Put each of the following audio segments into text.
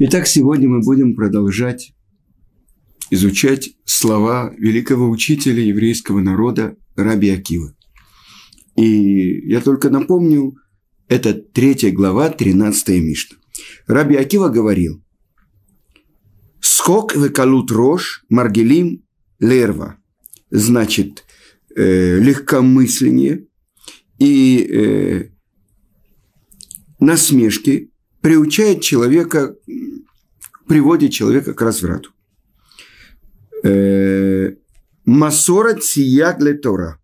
Итак, сегодня мы будем продолжать изучать слова великого учителя еврейского народа Раби Акива. И я только напомню, это третья глава, 13 Мишна. Раби Акива говорил, «Скок векалут рож маргелим лерва». Значит, э, легкомысление и э, насмешки приучает человека, приводит человека к разврату. Э, Масорат сияк для Тора.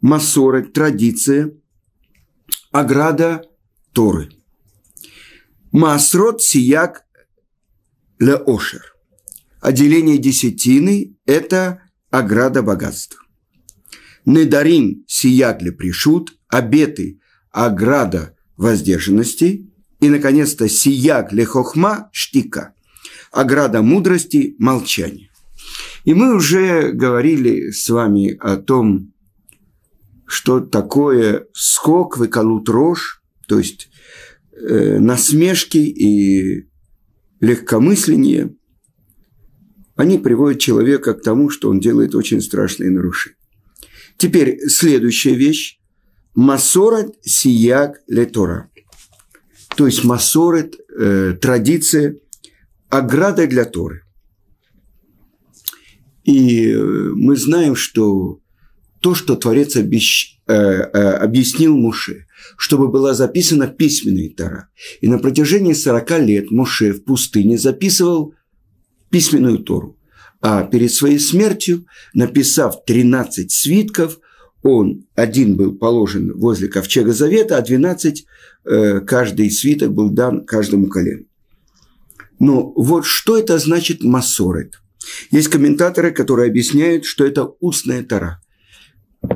Масорат – традиция, ограда Торы. Масрот сияк для Ошер. Отделение десятины – это ограда богатства. Недарим сияк для пришут, обеты – ограда воздержанности. И, наконец-то, сияк для хохма – штика – ограда мудрости – молчание. И мы уже говорили с вами о том, что такое скок, выколут рожь, то есть э, насмешки и легкомысление, они приводят человека к тому, что он делает очень страшные нарушения. Теперь следующая вещь. Масорет сияк летора. То есть масорет, э, традиция, ограда для Торы. И э, мы знаем, что то, что Творец обещ... э, э, объяснил Муше, чтобы была записана письменная Тара. И на протяжении 40 лет Муше в пустыне записывал письменную Тору. А перед своей смертью, написав 13 свитков, он один был положен возле ковчега Завета, а 12, э, каждый свиток был дан каждому колену. Но вот что это значит масорет – есть комментаторы, которые объясняют, что это устная тара.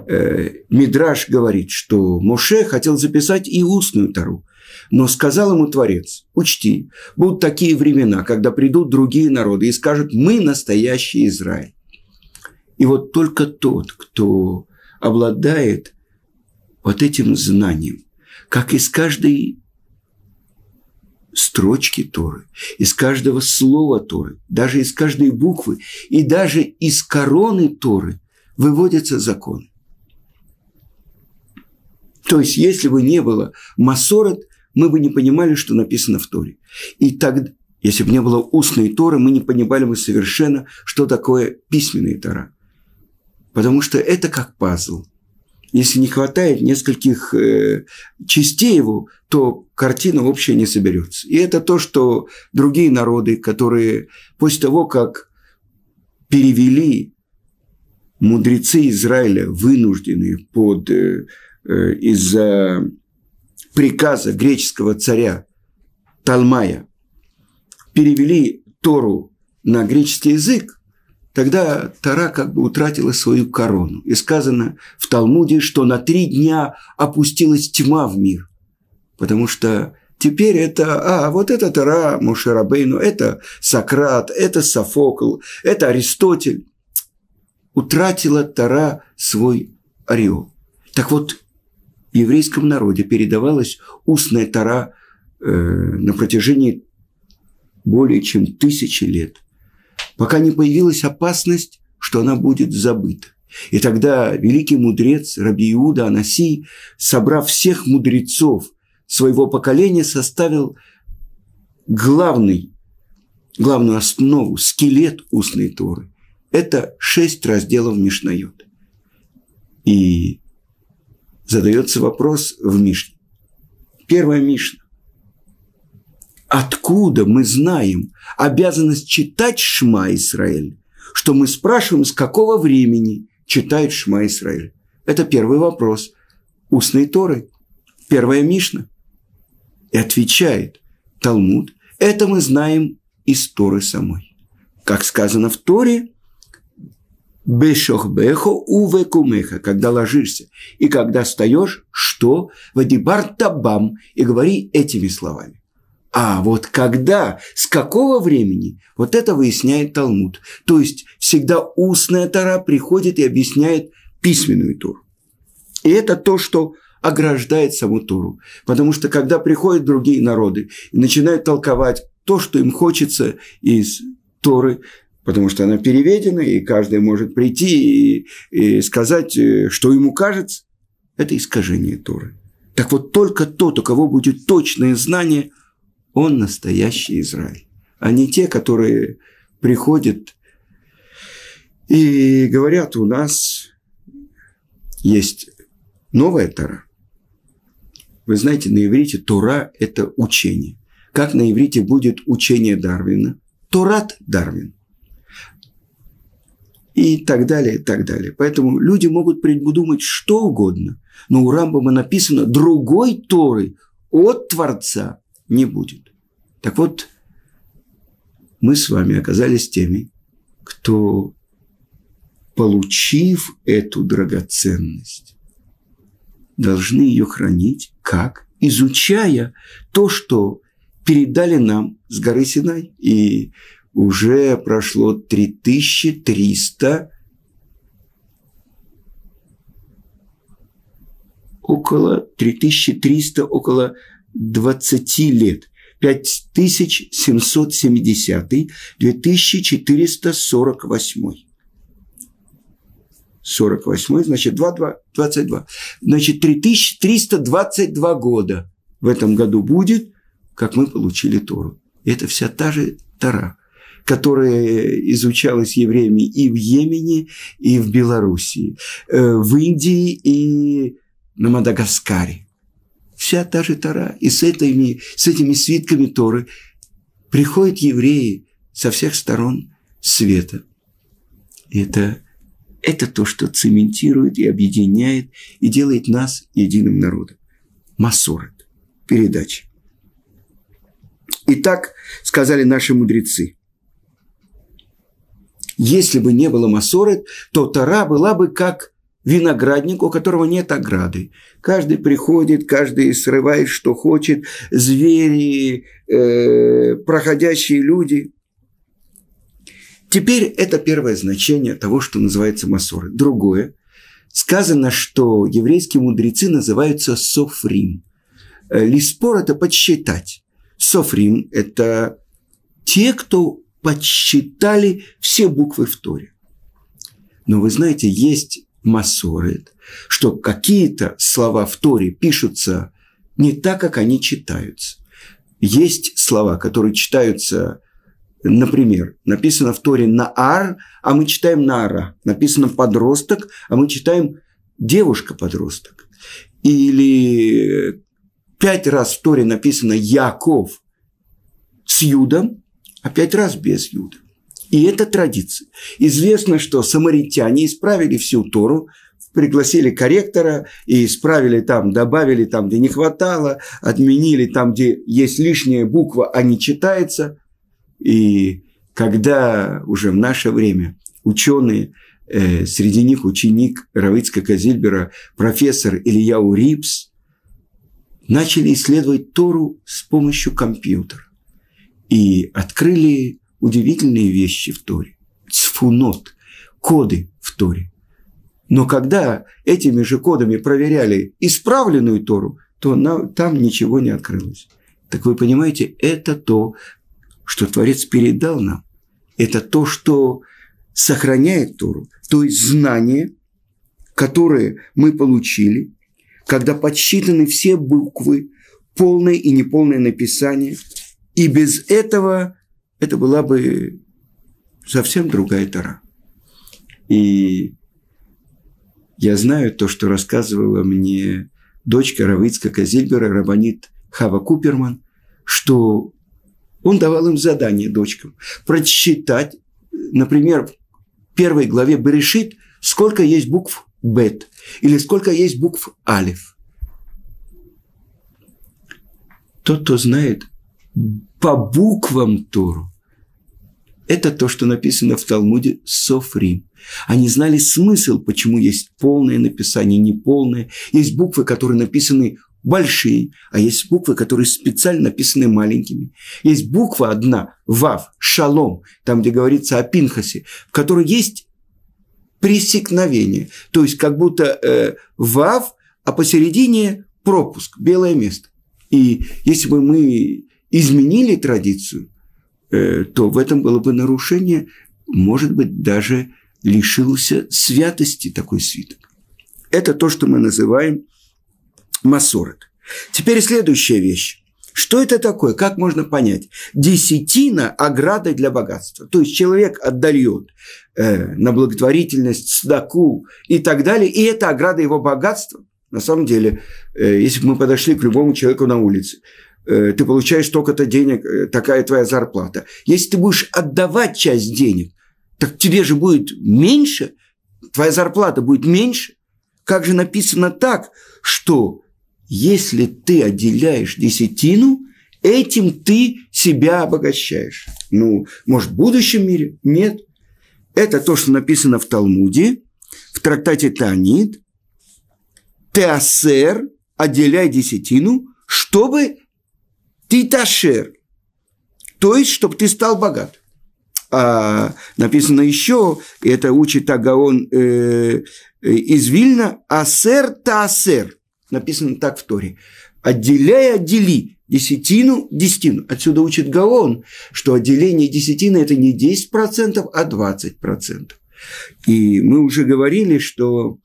Э, Мидраш говорит, что Моше хотел записать и устную тару, но сказал ему Творец, учти, будут такие времена, когда придут другие народы и скажут, мы настоящий Израиль. И вот только тот, кто обладает вот этим знанием, как из каждой строчки Торы, из каждого слова Торы, даже из каждой буквы и даже из короны Торы выводятся законы. То есть, если бы не было Масорот, мы бы не понимали, что написано в Торе. И так, если бы не было устной Торы, мы не понимали бы совершенно, что такое письменная Тора. Потому что это как пазл – если не хватает нескольких э, частей его, то картина общая не соберется. И это то, что другие народы, которые после того, как перевели мудрецы Израиля, вынужденные под, э, э, из-за приказа греческого царя Талмая, перевели Тору на греческий язык, тогда Тара как бы утратила свою корону. И сказано в Талмуде, что на три дня опустилась тьма в мир. Потому что теперь это, а, вот это Тара Мушарабейну, это Сократ, это Софокл, это Аристотель. Утратила Тара свой ореол. Так вот, в еврейском народе передавалась устная Тара э, на протяжении более чем тысячи лет – пока не появилась опасность, что она будет забыта. И тогда великий мудрец Раби Иуда Анаси, собрав всех мудрецов своего поколения, составил главный, главную основу, скелет устной Торы. Это шесть разделов Мишнайот. И задается вопрос в Мишне. Первая Мишна. Откуда мы знаем обязанность читать Шма Исраэль? Что мы спрашиваем, с какого времени читают Шма Исраэль? Это первый вопрос. Устной Торы. Первая Мишна. И отвечает Талмуд. Это мы знаем из Торы самой. Как сказано в Торе, Бешохбехо увекумеха, когда ложишься и когда встаешь, что? Вадибар табам, и говори этими словами. А вот когда, с какого времени, вот это выясняет Талмуд. То есть всегда устная Тара приходит и объясняет письменную Тору. И это то, что ограждает саму Тору. Потому что когда приходят другие народы и начинают толковать то, что им хочется из Торы, потому что она переведена, и каждый может прийти и, и сказать, э, что ему кажется. Это искажение Торы. Так вот, только тот, у кого будет точное знание, он настоящий Израиль. А не те, которые приходят и говорят, у нас есть новая Тора. Вы знаете, на иврите Тора – это учение. Как на иврите будет учение Дарвина? Торат Дарвин. И так далее, и так далее. Поэтому люди могут придумать что угодно, но у Рамбама написано «другой Торы от Творца не будет». Так вот, мы с вами оказались теми, кто, получив эту драгоценность, должны ее хранить как? Изучая то, что передали нам с горы Синай. И уже прошло 3300 около 3300, около 20 лет. 5770, 2448. 48, значит, 2, 2, 22. Значит, 3322 года в этом году будет, как мы получили Тору. Это вся та же Тора, которая изучалась евреями и в Йемене, и в Белоруссии, э, в Индии и на Мадагаскаре. Вся та же Тора. И с этими, с этими свитками Торы приходят евреи со всех сторон света. И это это то, что цементирует и объединяет и делает нас единым народом. Масорет. Передача. Итак, сказали наши мудрецы. Если бы не было Масорет, то Тара была бы как виноградник, у которого нет ограды. Каждый приходит, каждый срывает, что хочет. Звери, э, проходящие люди. Теперь это первое значение того, что называется Масоры. Другое. Сказано, что еврейские мудрецы называются Софрим. Э, Лиспор – это подсчитать. Софрим – это те, кто подсчитали все буквы в Торе. Но вы знаете, есть Масорет, что какие-то слова в Торе пишутся не так, как они читаются. Есть слова, которые читаются Например, написано в Торе «наар», а мы читаем «наара». Написано «подросток», а мы читаем «девушка-подросток». Или пять раз в Торе написано «Яков» с Юдом, а пять раз без Юда. И это традиция. Известно, что самаритяне исправили всю Тору, пригласили корректора и исправили там, добавили там, где не хватало, отменили там, где есть лишняя буква, а не читается – и когда уже в наше время ученые, э, среди них ученик Равицка Казильбера, профессор Илья Урипс, начали исследовать Тору с помощью компьютера. И открыли удивительные вещи в Торе. Цфунот, коды в Торе. Но когда этими же кодами проверяли исправленную Тору, то там ничего не открылось. Так вы понимаете, это то, что Творец передал нам, это то, что сохраняет Тору, то есть знание, которое мы получили, когда подсчитаны все буквы, полное и неполное написание, и без этого это была бы совсем другая Тора. И я знаю то, что рассказывала мне дочка Равицка Казильбера, Рабанит Хава Куперман, что он давал им задание дочкам прочитать, например, в первой главе Берешит, сколько есть букв Бет или сколько есть букв Алиф. Тот, кто знает по буквам Тору, это то, что написано в Талмуде Софрим. Они знали смысл, почему есть полное написание, неполное. Есть буквы, которые написаны большие, а есть буквы, которые специально написаны маленькими. Есть буква одна, Вав, Шалом, там, где говорится о Пинхасе, в которой есть пресекновение. То есть, как будто э, Вав, а посередине пропуск, белое место. И если бы мы изменили традицию, э, то в этом было бы нарушение, может быть, даже лишился святости такой свиток. Это то, что мы называем масорот. Теперь следующая вещь. Что это такое? Как можно понять? Десятина – ограда для богатства. То есть человек отдает э, на благотворительность, сдаку и так далее, и это ограда его богатства. На самом деле, э, если бы мы подошли к любому человеку на улице, ты получаешь столько-то денег, э, такая твоя зарплата. Если ты будешь отдавать часть денег, так тебе же будет меньше, твоя зарплата будет меньше. Как же написано так, что если ты отделяешь десятину, этим ты себя обогащаешь. Ну, может, в будущем мире? Нет. Это то, что написано в Талмуде, в трактате Танит. Теасер, отделяй десятину, чтобы ты ташер. То есть, чтобы ты стал богат. А написано еще, это учит Агаон э, э, из Вильна, асер таасер написано так в Торе. Отделяй, отдели десятину, десятину. Отсюда учит Гаон, что отделение десятины – это не 10%, а 20%. И мы уже говорили, что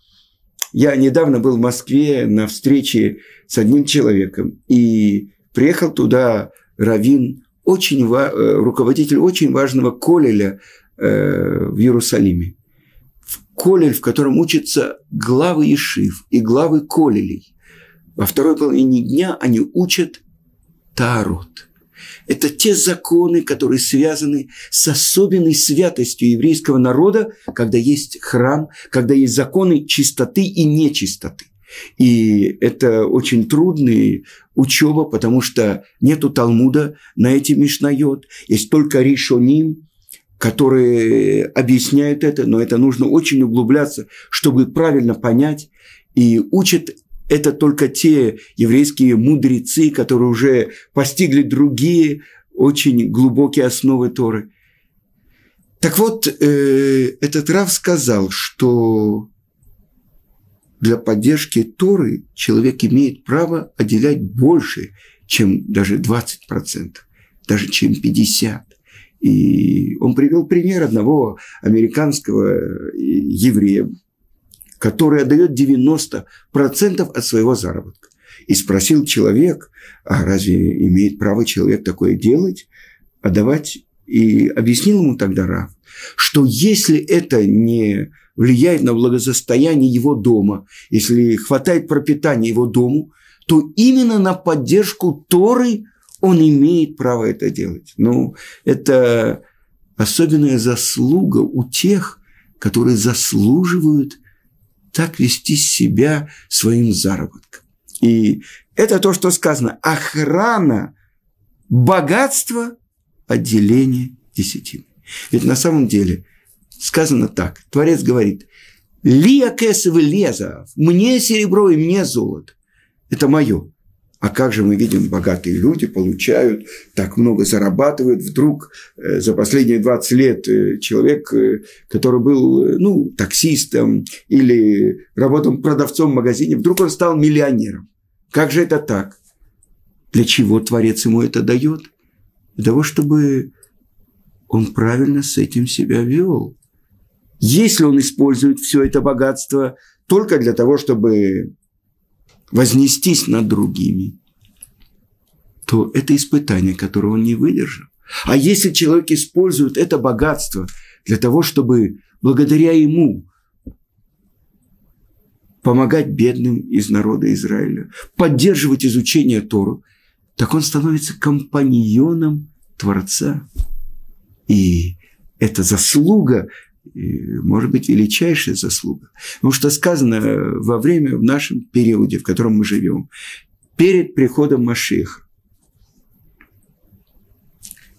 я недавно был в Москве на встрече с одним человеком, и приехал туда раввин, очень, э, руководитель очень важного колеля э, в Иерусалиме. Колель, в котором учатся главы Ишив и главы колелей. Во второй половине дня они учат Таарот. Это те законы, которые связаны с особенной святостью еврейского народа, когда есть храм, когда есть законы чистоты и нечистоты. И это очень трудная учеба, потому что нету Талмуда на эти Мишнайот. Есть только Ришоним, которые объясняют это, но это нужно очень углубляться, чтобы правильно понять. И учат это только те еврейские мудрецы, которые уже постигли другие очень глубокие основы Торы. Так вот, э, этот Рав сказал, что для поддержки Торы человек имеет право отделять больше, чем даже 20%, даже чем 50%. И он привел пример одного американского еврея, который отдает 90% от своего заработка. И спросил человек, а разве имеет право человек такое делать, отдавать? И объяснил ему тогда Рав, что если это не влияет на благосостояние его дома, если хватает пропитания его дому, то именно на поддержку Торы он имеет право это делать. Ну, это особенная заслуга у тех, которые заслуживают так вести себя своим заработком. И это то, что сказано. Охрана богатства, отделение десятины. Ведь на самом деле сказано так. Творец говорит, «Лия кесовы леза, мне серебро и мне золото». Это мое. А как же мы видим, богатые люди получают, так много зарабатывают. Вдруг э, за последние 20 лет э, человек, э, который был ну, таксистом или работал продавцом в магазине, вдруг он стал миллионером. Как же это так? Для чего Творец ему это дает? Для того, чтобы он правильно с этим себя вел. Если он использует все это богатство только для того, чтобы вознестись над другими, то это испытание, которого он не выдержал. А если человек использует это богатство для того, чтобы благодаря ему помогать бедным из народа Израиля, поддерживать изучение Тору, так он становится компаньоном Творца. И это заслуга может быть, величайшая заслуга. Потому что сказано во время, в нашем периоде, в котором мы живем, перед приходом Машиха,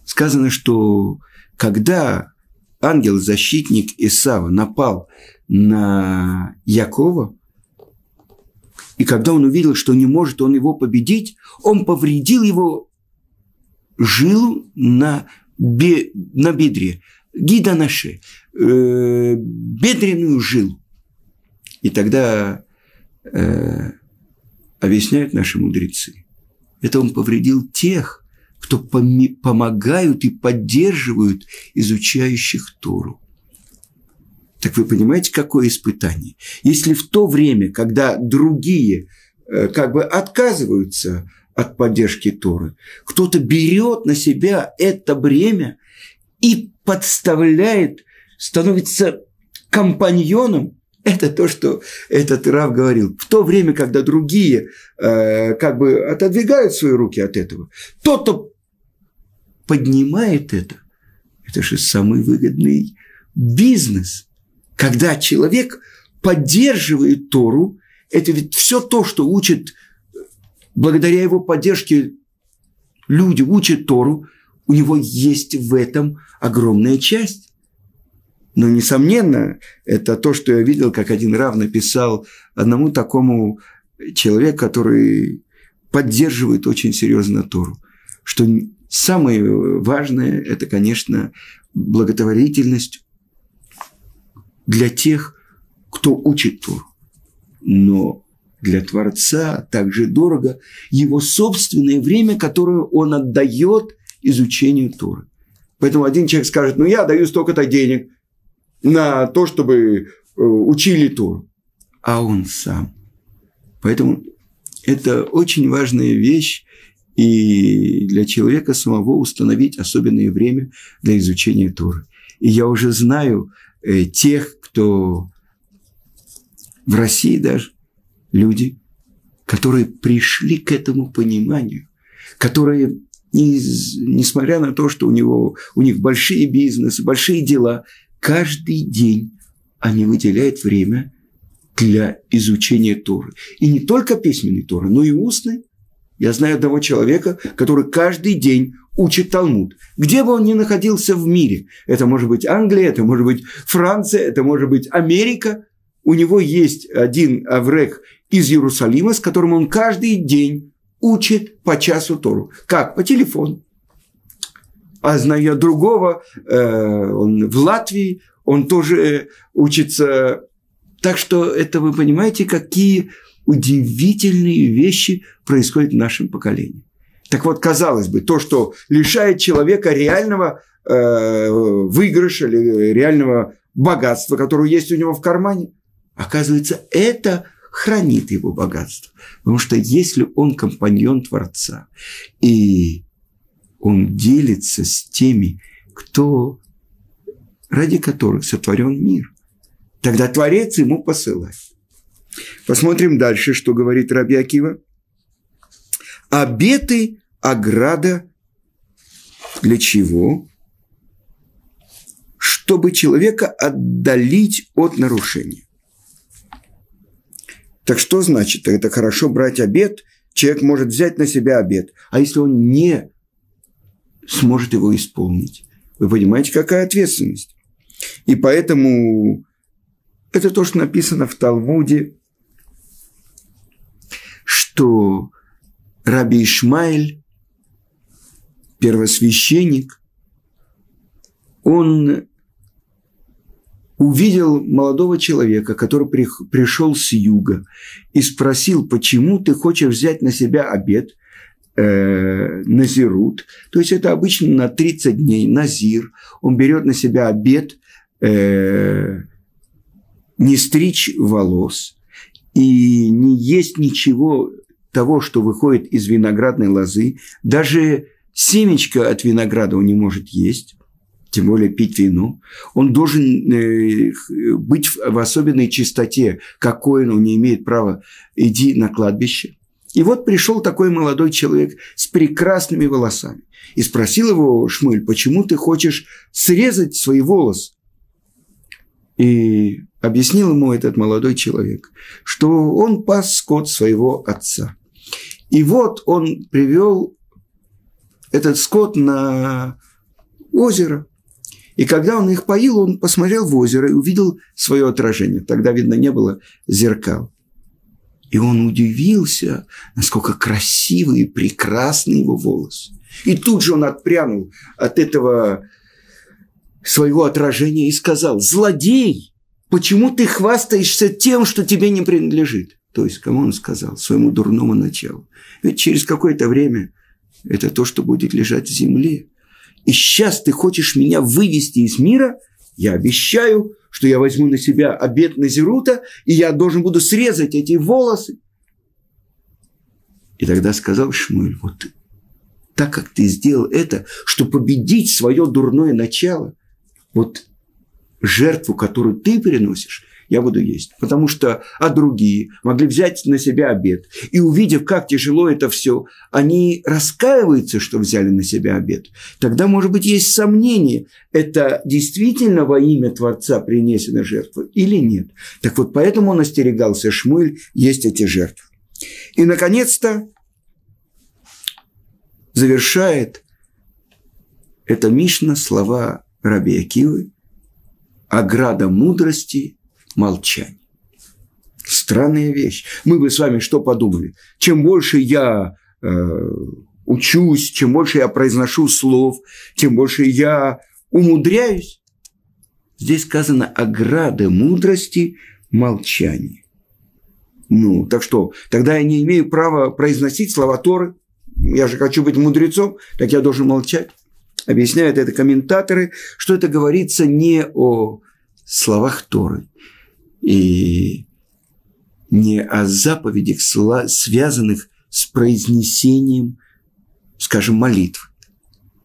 сказано, что когда ангел-защитник Исава напал на Якова, и когда он увидел, что не может он его победить, он повредил его жилу на, бе, на бедре, гида на шее э, бедренную жилу. И тогда э, объясняют наши мудрецы. Это он повредил тех, кто помогают и поддерживают изучающих Тору. Так вы понимаете, какое испытание? Если в то время, когда другие э, как бы отказываются от поддержки Торы, кто-то берет на себя это бремя и подставляет, становится компаньоном, это то, что этот Рав говорил. В то время, когда другие э, как бы отодвигают свои руки от этого, тот, кто поднимает это, это же самый выгодный бизнес. Когда человек поддерживает Тору, это ведь все то, что учит, благодаря его поддержке люди учат Тору, у него есть в этом огромная часть. Но, несомненно, это то, что я видел, как один Рав написал одному такому человеку, который поддерживает очень серьезно Тору, что самое важное – это, конечно, благотворительность для тех, кто учит Тору. Но для Творца также дорого его собственное время, которое он отдает изучению Торы. Поэтому один человек скажет, ну я даю столько-то денег на то, чтобы э, учили Тору. А он сам. Поэтому это очень важная вещь, и для человека самого установить особенное время для изучения Торы. И я уже знаю тех, кто в России даже, люди, которые пришли к этому пониманию, которые, не, несмотря на то, что у, него, у них большие бизнесы, большие дела, каждый день они выделяют время для изучения Торы. И не только письменной Торы, но и устной. Я знаю одного человека, который каждый день учит Талмуд. Где бы он ни находился в мире, это может быть Англия, это может быть Франция, это может быть Америка, у него есть один аврек из Иерусалима, с которым он каждый день учит по часу Тору. Как? По телефону. А знаю другого, э, он в Латвии, он тоже учится. Так что это вы понимаете, какие удивительные вещи происходят в нашем поколении. Так вот, казалось бы, то, что лишает человека реального э, выигрыша или реального богатства, которое есть у него в кармане, оказывается, это хранит его богатство. Потому что если он компаньон Творца, и он делится с теми, кто, ради которых сотворен мир, тогда Творец ему посылает. Посмотрим дальше, что говорит Раби Акива. Обеты ограда для чего? Чтобы человека отдалить от нарушения. Так что значит? Это хорошо брать обед. Человек может взять на себя обед. А если он не сможет его исполнить? Вы понимаете, какая ответственность? И поэтому это то, что написано в Талмуде что Раби Ишмаэль, первосвященник, он увидел молодого человека, который пришел с юга и спросил, почему ты хочешь взять на себя обед, э, назирут, то есть это обычно на 30 дней, назир, он берет на себя обед э, не стричь волос и не есть ничего того, что выходит из виноградной лозы, даже семечко от винограда он не может есть, тем более пить вино. Он должен э, быть в особенной чистоте, какой он не имеет права иди на кладбище. И вот пришел такой молодой человек с прекрасными волосами и спросил его Шмыль, почему ты хочешь срезать свои волосы? И объяснил ему этот молодой человек, что он пас скот своего отца – и вот он привел этот скот на озеро. И когда он их поил, он посмотрел в озеро и увидел свое отражение. Тогда, видно, не было зеркал. И он удивился, насколько красивый и прекрасный его волос. И тут же он отпрянул от этого своего отражения и сказал, «Злодей, почему ты хвастаешься тем, что тебе не принадлежит?» То есть, кому он сказал? Своему дурному началу. Ведь через какое-то время это то, что будет лежать в земле. И сейчас ты хочешь меня вывести из мира? Я обещаю, что я возьму на себя обед Назирута, и я должен буду срезать эти волосы. И тогда сказал Шмуэль, вот так как ты сделал это, чтобы победить свое дурное начало, вот жертву, которую ты переносишь, я буду есть. Потому что, а другие могли взять на себя обед. И увидев, как тяжело это все, они раскаиваются, что взяли на себя обед. Тогда, может быть, есть сомнение, это действительно во имя Творца принесена жертва или нет. Так вот, поэтому он остерегался Шмуэль есть эти жертвы. И, наконец-то, завершает это Мишна слова Раби Акивы «Ограда мудрости – молчание». Странная вещь. Мы бы с вами что подумали? Чем больше я э, учусь, чем больше я произношу слов, тем больше я умудряюсь. Здесь сказано ограда мудрости – молчание. Ну, так что, тогда я не имею права произносить слова Торы. Я же хочу быть мудрецом, так я должен молчать. Объясняют это комментаторы, что это говорится не о словах Торы и не о заповедях, связанных с произнесением, скажем, молитв.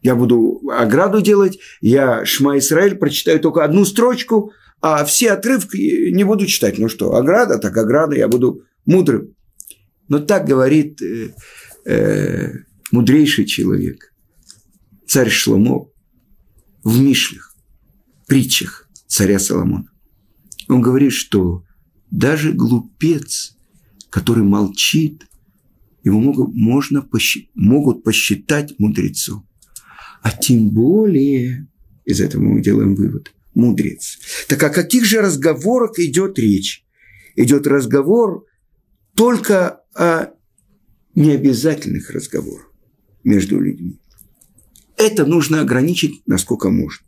Я буду ограду делать, я Шма Исраиль прочитаю только одну строчку, а все отрывки не буду читать. Ну что, ограда, так ограда, я буду мудрым. Но так говорит э, э, мудрейший человек, царь Шломо, в Мишлях, притчах царя Соломона. Он говорит, что даже глупец, который молчит, его могут, можно посчитать, могут посчитать мудрецом. А тем более, из этого мы делаем вывод, мудрец. Так о каких же разговорах идет речь? Идет разговор только о необязательных разговорах между людьми. Это нужно ограничить, насколько можно.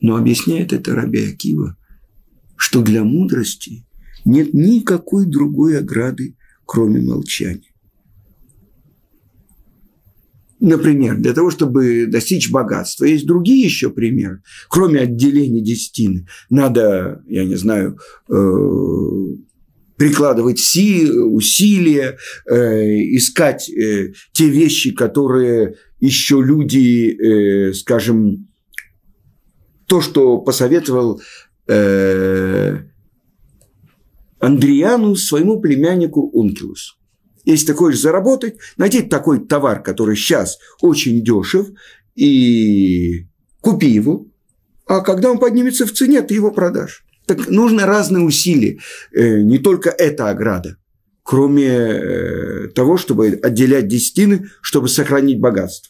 Но объясняет это Раби Акива, что для мудрости нет никакой другой ограды, кроме молчания. Например, для того, чтобы достичь богатства. Есть другие еще примеры. Кроме отделения десятины, надо, я не знаю, э, прикладывать силы, усилия, э, искать э, те вещи, которые еще люди, скажем, то, что посоветовал Андриану своему племяннику Ункилусу если ты хочешь заработать, найди такой товар, который сейчас очень дешев, и купи его. А когда он поднимется в цене, ты его продашь. Так нужны разные усилия. Э, не только эта ограда. Кроме э, того, чтобы отделять десятины, чтобы сохранить богатство.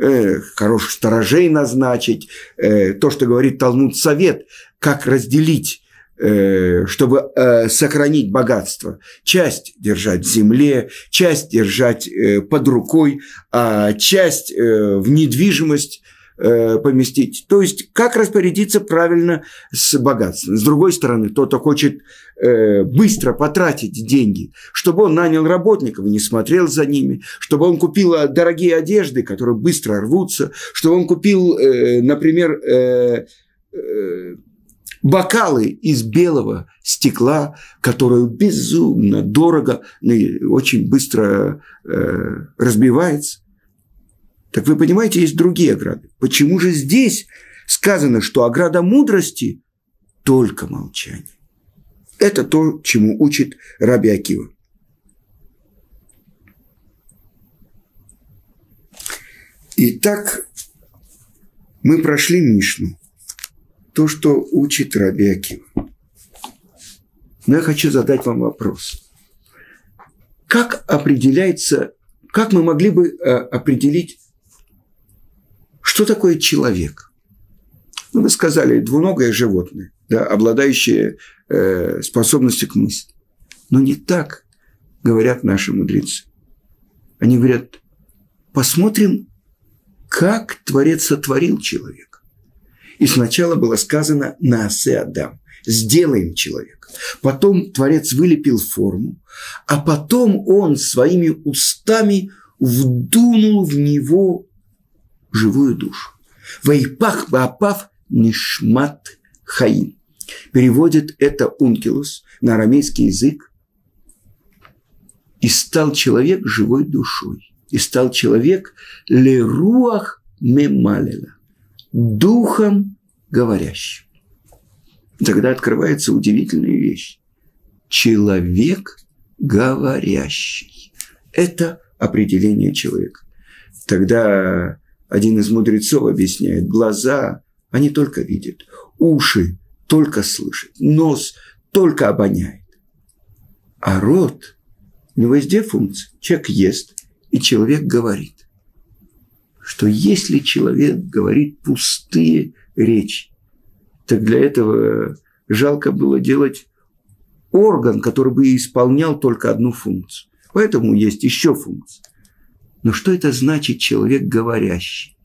Э, хороших сторожей назначить. То, что говорит Талмуд Совет, как разделить Э, чтобы э, сохранить богатство. Часть держать в земле, часть держать э, под рукой, а часть в недвижимость поместить. То есть, как распорядиться правильно с богатством. С другой стороны, кто-то хочет быстро потратить деньги, чтобы он нанял работников и не смотрел за ними, чтобы он купил дорогие одежды, которые быстро рвутся, чтобы он купил, например, бокалы из белого стекла, которое безумно дорого и очень быстро э, разбивается. Так вы понимаете, есть другие ограды. Почему же здесь сказано, что ограда мудрости – только молчание? Это то, чему учит Раби Акива. Итак, мы прошли Мишну то, что учит Раби Акива. Но я хочу задать вам вопрос. Как определяется, как мы могли бы э, определить, что такое человек? Ну, вы сказали, двуногое животное, да, обладающее э, способностью к мысли. Но не так говорят наши мудрецы. Они говорят, посмотрим, как Творец сотворил человека. И сначала было сказано «Наасе Адам». сделаем человека. Потом Творец вылепил форму, а потом он своими устами вдунул в него живую душу. Вайпах баапав нишмат хаим. Переводит это Ункилус на арамейский язык. И стал человек живой душой. И стал человек леруах мемалела. Духом говорящим. Тогда открывается удивительная вещь. Человек говорящий. Это определение человека. Тогда один из мудрецов объясняет, глаза, они только видят, уши только слышат, нос только обоняет. А рот, у него есть две функции. Человек ест, и человек говорит. Что если человек говорит пустые речи, так для этого жалко было делать орган, который бы исполнял только одну функцию. Поэтому есть еще функция. Но что это значит человек говорящий?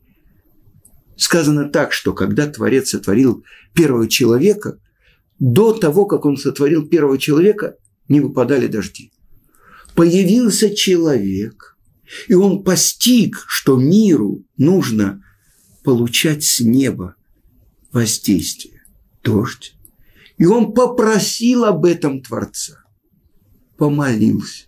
Сказано так, что когда Творец сотворил первого человека, до того, как он сотворил первого человека, не выпадали дожди. Появился человек, и он постиг, что миру нужно получать с неба воздействие, дождь. И он попросил об этом Творца, помолился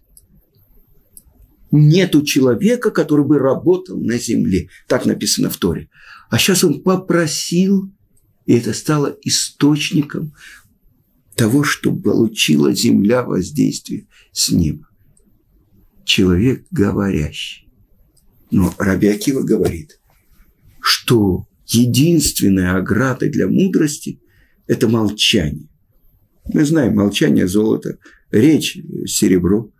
нету человека, который бы работал на земле. Так написано в Торе. А сейчас он попросил, и это стало источником того, что получила земля воздействие с неба. Человек говорящий. Но Раби Акива говорит, что единственная ограда для мудрости – это молчание. Мы знаем, молчание – золото, речь – серебро –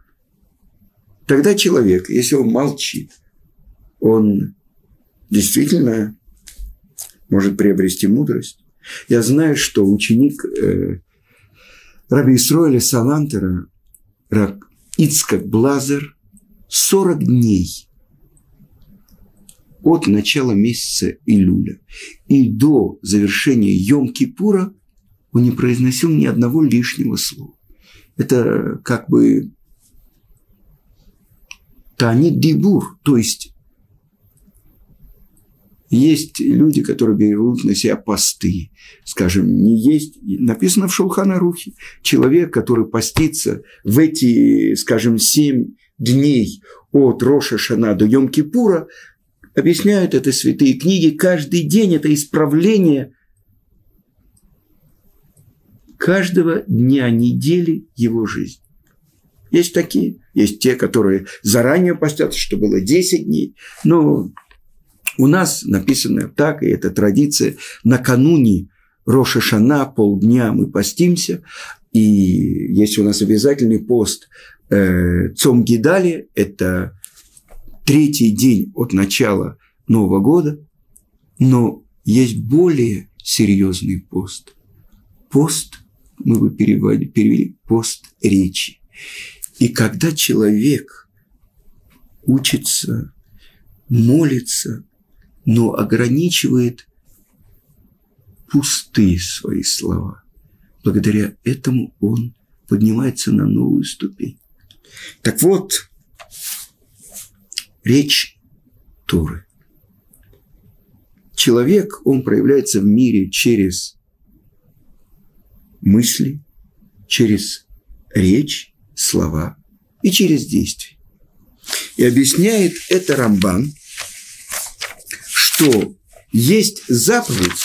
Тогда человек, если он молчит, он действительно может приобрести мудрость. Я знаю, что ученик э, Раби Исроэля Салантера, Раб Ицкак Блазер, 40 дней от начала месяца Илюля и до завершения Йом-Кипура он не произносил ни одного лишнего слова. Это как бы Танит дибур, то есть есть люди, которые берут на себя посты. Скажем, не есть, написано в Шулханарухе, человек, который постится в эти, скажем, семь дней от Роша Шана до Йом-Кипура, объясняют это святые книги, каждый день это исправление каждого дня недели его жизни. Есть такие. Есть те, которые заранее постятся, что было 10 дней. Но у нас написано так, и это традиция, накануне Роша Шана полдня мы постимся, и есть у нас обязательный пост э, Цом Гидали, это третий день от начала Нового года, но есть более серьезный пост. Пост, мы бы перевели, перевели пост речи. И когда человек учится, молится, но ограничивает пустые свои слова, благодаря этому он поднимается на новую ступень. Так вот, речь Торы. Человек, он проявляется в мире через мысли, через речь, слова и через действие. И объясняет это Рамбан, что есть заповедь,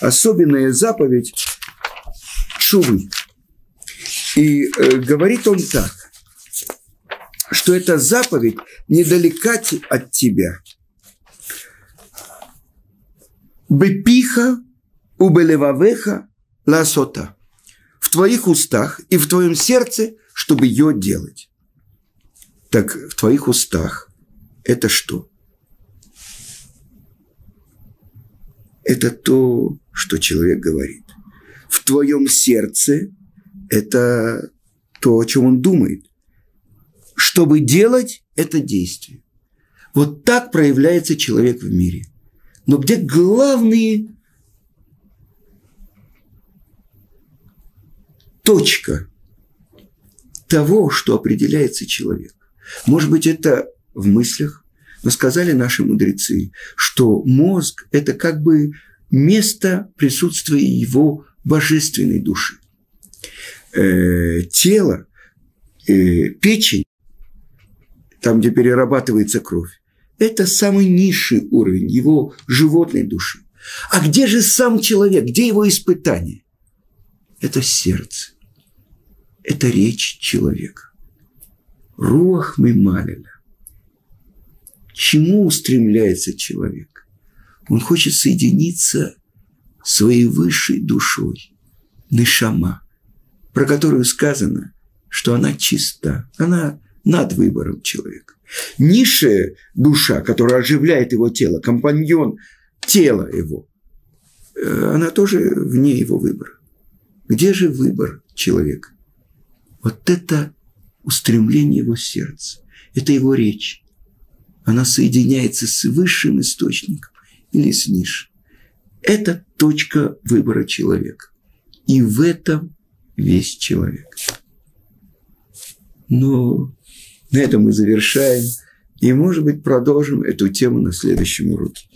особенная заповедь чувы. И э, говорит он так, что эта заповедь недалека от тебя. Бепиха убелевавеха ласота в твоих устах и в твоем сердце, чтобы ее делать. Так в твоих устах это что? Это то, что человек говорит. В твоем сердце это то, о чем он думает. Чтобы делать это действие. Вот так проявляется человек в мире. Но где главные точка того, что определяется человек. Может быть, это в мыслях, но сказали наши мудрецы, что мозг – это как бы место присутствия его божественной души. Э, тело, э, печень, там, где перерабатывается кровь, это самый низший уровень его животной души. А где же сам человек? Где его испытание? Это сердце. Это речь человека. Руах Мималина. Чему устремляется человек? Он хочет соединиться своей высшей душой, Нишама, про которую сказано, что она чиста, она над выбором человека. Низшая душа, которая оживляет его тело, компаньон тела его, э, она тоже вне его выбора. Где же выбор человека? Вот это устремление его сердца, это его речь. Она соединяется с высшим источником или с низшим. Это точка выбора человека. И в этом весь человек. Но на этом мы завершаем. И, может быть, продолжим эту тему на следующем уроке.